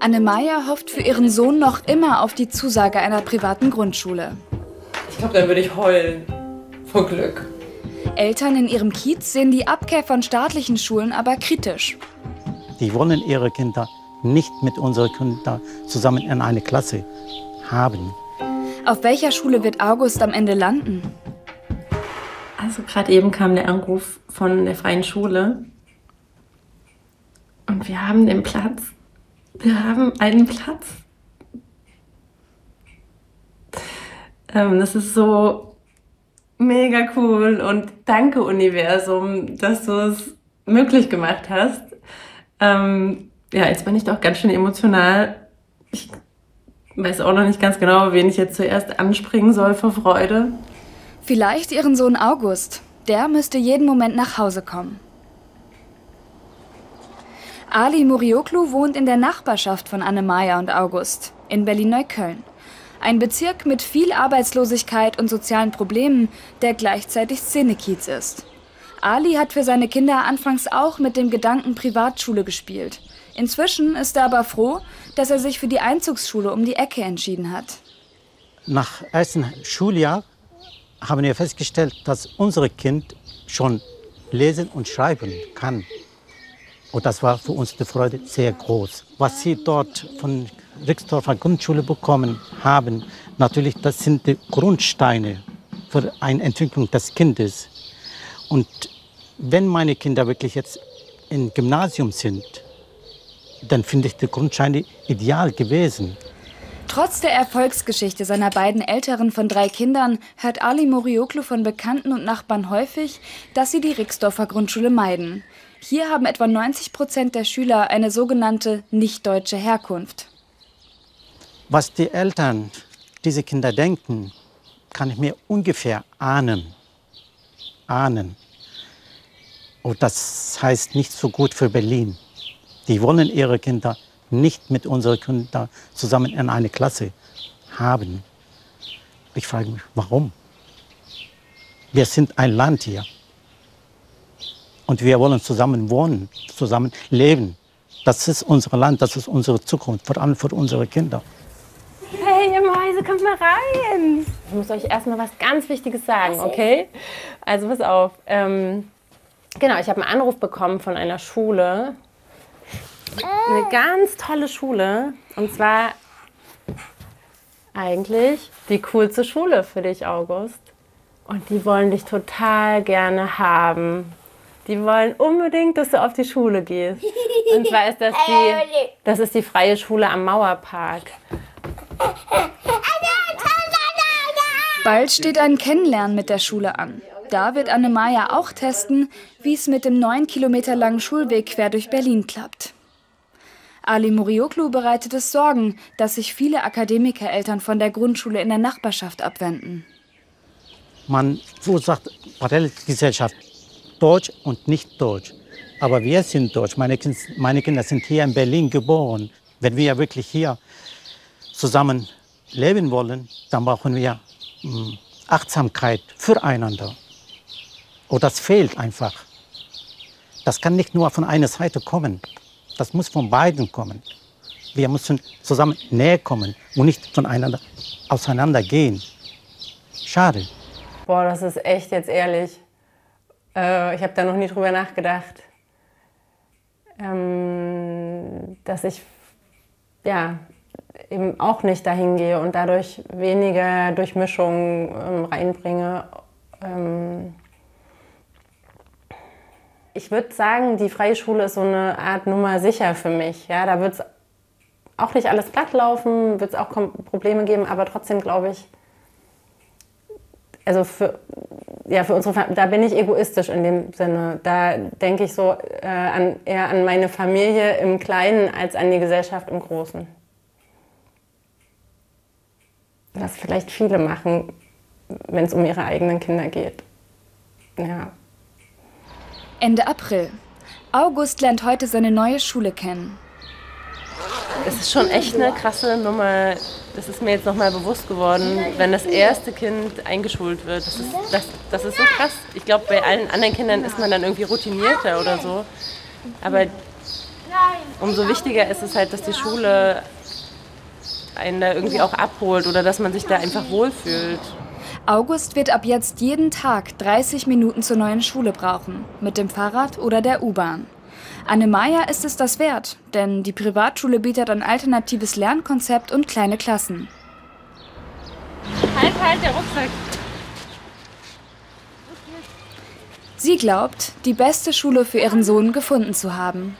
Annemaya hofft für ihren Sohn noch immer auf die Zusage einer privaten Grundschule. Ich glaube, dann würde ich heulen. Vor Glück. Eltern in ihrem Kiez sehen die Abkehr von staatlichen Schulen aber kritisch. Die wollen ihre Kinder nicht mit unseren Kindern zusammen in eine Klasse haben. Auf welcher Schule wird August am Ende landen? Also gerade eben kam der Anruf von der freien Schule. Und wir haben den Platz. Wir haben einen Platz. Ähm, das ist so mega cool und danke Universum, dass du es möglich gemacht hast. Ähm, ja, jetzt bin ich doch ganz schön emotional. Ich weiß auch noch nicht ganz genau, wen ich jetzt zuerst anspringen soll vor Freude. Vielleicht ihren Sohn August. Der müsste jeden Moment nach Hause kommen. Ali Murioklu wohnt in der Nachbarschaft von Annemaya und August in Berlin-Neukölln. Ein Bezirk mit viel Arbeitslosigkeit und sozialen Problemen, der gleichzeitig Szenekiez ist. Ali hat für seine Kinder anfangs auch mit dem Gedanken Privatschule gespielt. Inzwischen ist er aber froh, dass er sich für die Einzugsschule um die Ecke entschieden hat. Nach ersten Schuljahr haben wir festgestellt, dass unser Kind schon lesen und schreiben kann. Und das war für uns die Freude sehr groß. Was sie dort von Rixdorfer Grundschule bekommen haben, natürlich, das sind die Grundsteine für eine Entwicklung des Kindes. Und wenn meine Kinder wirklich jetzt im Gymnasium sind, dann finde ich die Grundsteine ideal gewesen. Trotz der Erfolgsgeschichte seiner beiden älteren von drei Kindern hört Ali Morioklu von Bekannten und Nachbarn häufig, dass sie die Rixdorfer Grundschule meiden. Hier haben etwa 90 Prozent der Schüler eine sogenannte nicht-deutsche Herkunft. Was die Eltern diese Kinder denken, kann ich mir ungefähr ahnen. Ahnen. Und das heißt nicht so gut für Berlin. Die wollen ihre Kinder nicht mit unseren Kindern zusammen in eine Klasse haben. Ich frage mich, warum? Wir sind ein Land hier. Und wir wollen zusammen wohnen, zusammen leben. Das ist unser Land, das ist unsere Zukunft, vor allem für unsere Kinder. Hey, ihr Mäuse, kommt mal rein. Ich muss euch erstmal was ganz Wichtiges sagen, okay? Also pass auf. Ähm, genau, ich habe einen Anruf bekommen von einer Schule. Eine ganz tolle Schule. Und zwar eigentlich die coolste Schule für dich, August. Und die wollen dich total gerne haben. Die wollen unbedingt, dass du auf die Schule gehst. Und zwar ist das die, das ist die freie Schule am Mauerpark. Bald steht ein Kennenlernen mit der Schule an. Da wird Annemaya auch testen, wie es mit dem neun Kilometer langen Schulweg quer durch Berlin klappt. Ali Murioklu bereitet es Sorgen, dass sich viele Akademikereltern von der Grundschule in der Nachbarschaft abwenden. Man verursacht Parallelgesellschaft, Deutsch und nicht Deutsch. Aber wir sind Deutsch. Meine, meine Kinder sind hier in Berlin geboren. Wenn wir wirklich hier zusammen leben wollen, dann brauchen wir mh, Achtsamkeit füreinander. Und das fehlt einfach. Das kann nicht nur von einer Seite kommen. Das muss von beiden kommen. Wir müssen zusammen näher kommen und nicht voneinander auseinandergehen. Schade. Boah, das ist echt jetzt ehrlich. Äh, ich habe da noch nie drüber nachgedacht, ähm, dass ich ja eben auch nicht dahin gehe und dadurch weniger Durchmischung ähm, reinbringe. Ähm ich würde sagen, die freie Schule ist so eine Art Nummer sicher für mich. Ja, da wird es auch nicht alles platt laufen, wird es auch Probleme geben, aber trotzdem glaube ich, also für, ja, für unsere da bin ich egoistisch in dem Sinne. Da denke ich so äh, an, eher an meine Familie im Kleinen als an die Gesellschaft im Großen. Was vielleicht viele machen, wenn es um ihre eigenen Kinder geht. Ja. Ende April. August lernt heute seine neue Schule kennen. Es ist schon echt eine krasse Nummer. Das ist mir jetzt nochmal bewusst geworden, wenn das erste Kind eingeschult wird. Das ist, das, das ist so krass. Ich glaube, bei allen anderen Kindern ist man dann irgendwie routinierter oder so. Aber umso wichtiger ist es halt, dass die Schule einen da irgendwie auch abholt oder dass man sich da einfach wohlfühlt. August wird ab jetzt jeden Tag 30 Minuten zur neuen Schule brauchen, mit dem Fahrrad oder der U-Bahn. Annemaya ist es das wert, denn die Privatschule bietet ein alternatives Lernkonzept und kleine Klassen. Halt, halt, der Rucksack. Sie glaubt, die beste Schule für ihren Sohn gefunden zu haben.